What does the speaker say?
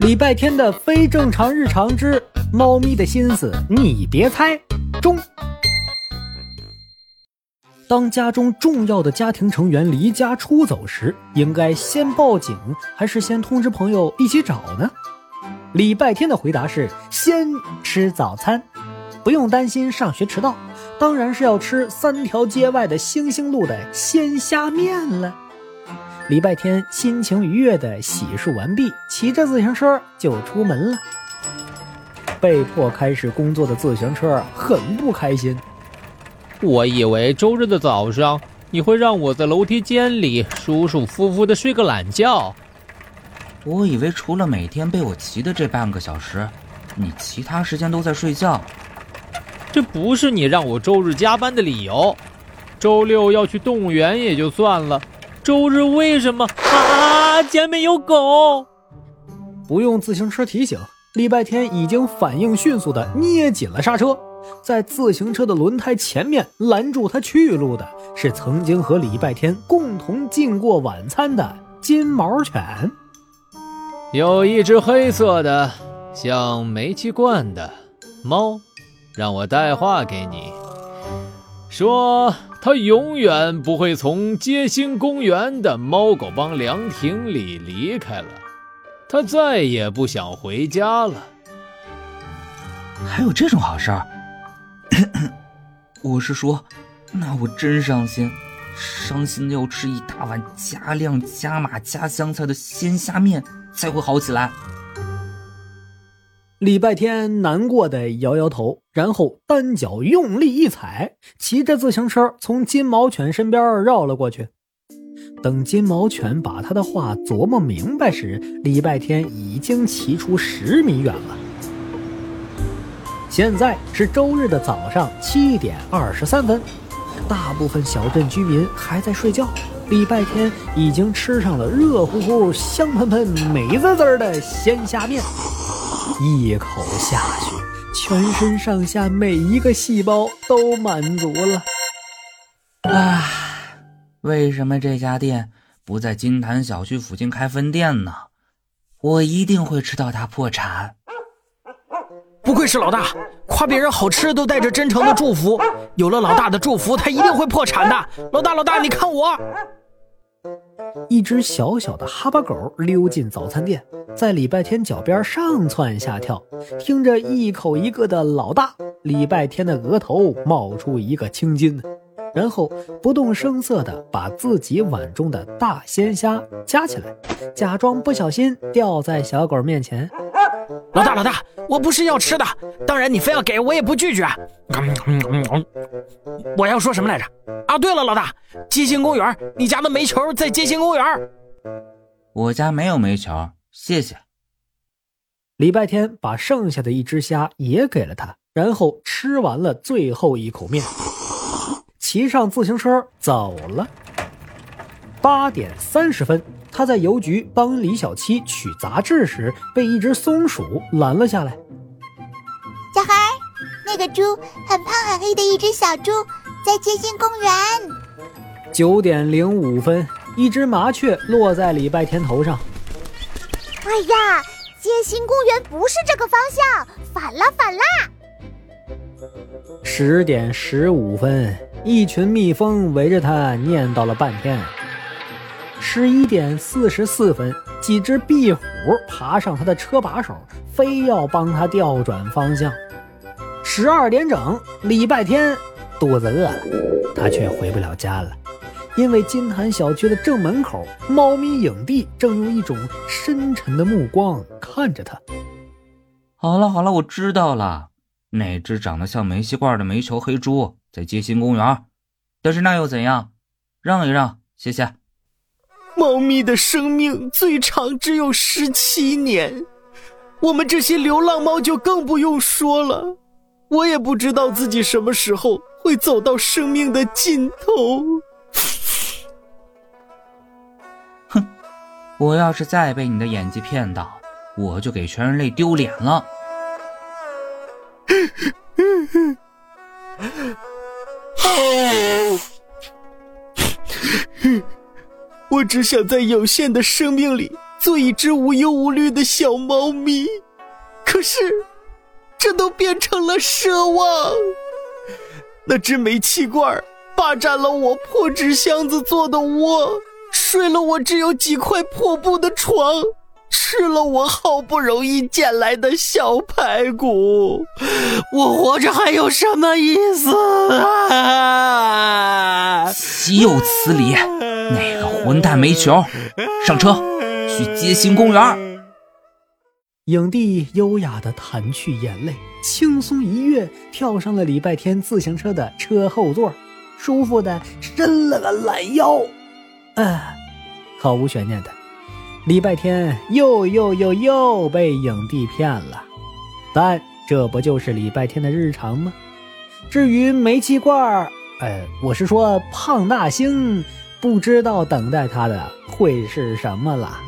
礼拜天的非正常日常之猫咪的心思，你别猜。中，当家中重要的家庭成员离家出走时，应该先报警还是先通知朋友一起找呢？礼拜天的回答是先吃早餐，不用担心上学迟到，当然是要吃三条街外的星星路的鲜虾面了。礼拜天心情愉悦的洗漱完毕，骑着自行车就出门了。被迫开始工作的自行车很不开心。我以为周日的早上你会让我在楼梯间里舒舒服服的睡个懒觉。我以为除了每天被我骑的这半个小时，你其他时间都在睡觉。这不是你让我周日加班的理由。周六要去动物园也就算了。周日为什么啊？前面有狗！不用自行车提醒，礼拜天已经反应迅速的捏紧了刹车，在自行车的轮胎前面拦住他去路的是曾经和礼拜天共同进过晚餐的金毛犬。有一只黑色的，像煤气罐的猫，让我带话给你，说。他永远不会从街心公园的猫狗帮凉亭里离开了，他再也不想回家了。还有这种好事儿？我是说，那我真伤心，伤心的要吃一大碗加量加码加香菜的鲜虾面才会好起来。礼拜天难过的摇摇头，然后单脚用力一踩，骑着自行车从金毛犬身边绕了过去。等金毛犬把他的话琢磨明白时，礼拜天已经骑出十米远了。现在是周日的早上七点二十三分，大部分小镇居民还在睡觉。礼拜天已经吃上了热乎乎、香喷喷、美滋滋的鲜虾面。一口下去，全身上下每一个细胞都满足了。唉，为什么这家店不在金坛小区附近开分店呢？我一定会吃到它破产。不愧是老大，夸别人好吃都带着真诚的祝福。有了老大的祝福，他一定会破产的。老大，老大，你看我。一只小小的哈巴狗溜进早餐店，在礼拜天脚边上窜下跳，听着一口一个的老大，礼拜天的额头冒出一个青筋，然后不动声色地把自己碗中的大鲜虾夹起来，假装不小心掉在小狗面前。老大，老大，我不是要吃的，当然你非要给我也不拒绝。我要说什么来着？啊，对了，老大，街心公园，你家的煤球在街心公园。我家没有煤球，谢谢。礼拜天把剩下的一只虾也给了他，然后吃完了最后一口面，骑上自行车走了。八点三十分。他在邮局帮李小七取杂志时，被一只松鼠拦了下来。小孩，那个猪很胖很黑的一只小猪，在街心公园。九点零五分，一只麻雀落在礼拜天头上。哎呀，街心公园不是这个方向，反了反了。十点十五分，一群蜜蜂围着他念叨了半天。十一点四十四分，几只壁虎爬上他的车把手，非要帮他调转方向。十二点整，礼拜天，肚子饿了，他却回不了家了，因为金坛小区的正门口，猫咪影帝正用一种深沉的目光看着他。好了好了，我知道了，那只长得像煤气罐的煤球黑猪在街心公园，但是那又怎样？让一让，谢谢。猫咪的生命最长只有十七年，我们这些流浪猫就更不用说了。我也不知道自己什么时候会走到生命的尽头。哼，我要是再被你的演技骗到，我就给全人类丢脸了。我只想在有限的生命里做一只无忧无虑的小猫咪。可是，这都变成了奢望。那只煤气罐霸占了我破纸箱子做的窝，睡了我只有几块破布的床。吃了我好不容易捡来的小排骨，我活着还有什么意思啊？岂有此理！那混蛋煤球，上车去街心公园。影帝优雅的弹去眼泪，轻松一跃跳上了礼拜天自行车的车后座，舒服的伸了个懒腰。啊，毫无悬念的。礼拜天又又又又被影帝骗了，但这不就是礼拜天的日常吗？至于煤气罐儿，呃，我是说胖大星，不知道等待他的会是什么了。